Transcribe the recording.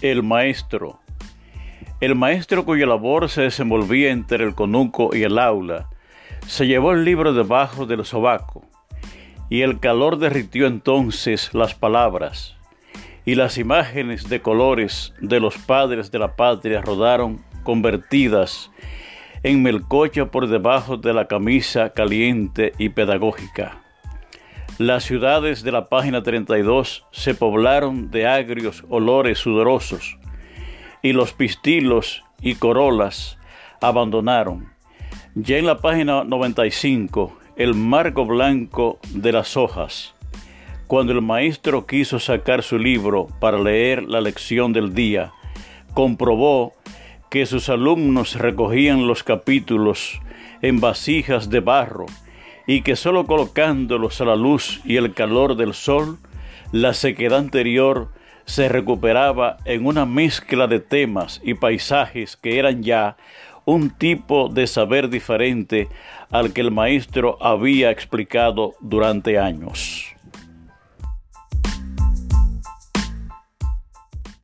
El maestro. El maestro cuya labor se desenvolvía entre el conuco y el aula, se llevó el libro debajo del sobaco, y el calor derritió entonces las palabras, y las imágenes de colores de los padres de la patria rodaron convertidas en melcocha por debajo de la camisa caliente y pedagógica. Las ciudades de la página 32 se poblaron de agrios olores sudorosos y los pistilos y corolas abandonaron. Ya en la página 95, el marco blanco de las hojas. Cuando el maestro quiso sacar su libro para leer la lección del día, comprobó que sus alumnos recogían los capítulos en vasijas de barro y que solo colocándolos a la luz y el calor del sol, la sequedad anterior se recuperaba en una mezcla de temas y paisajes que eran ya un tipo de saber diferente al que el maestro había explicado durante años.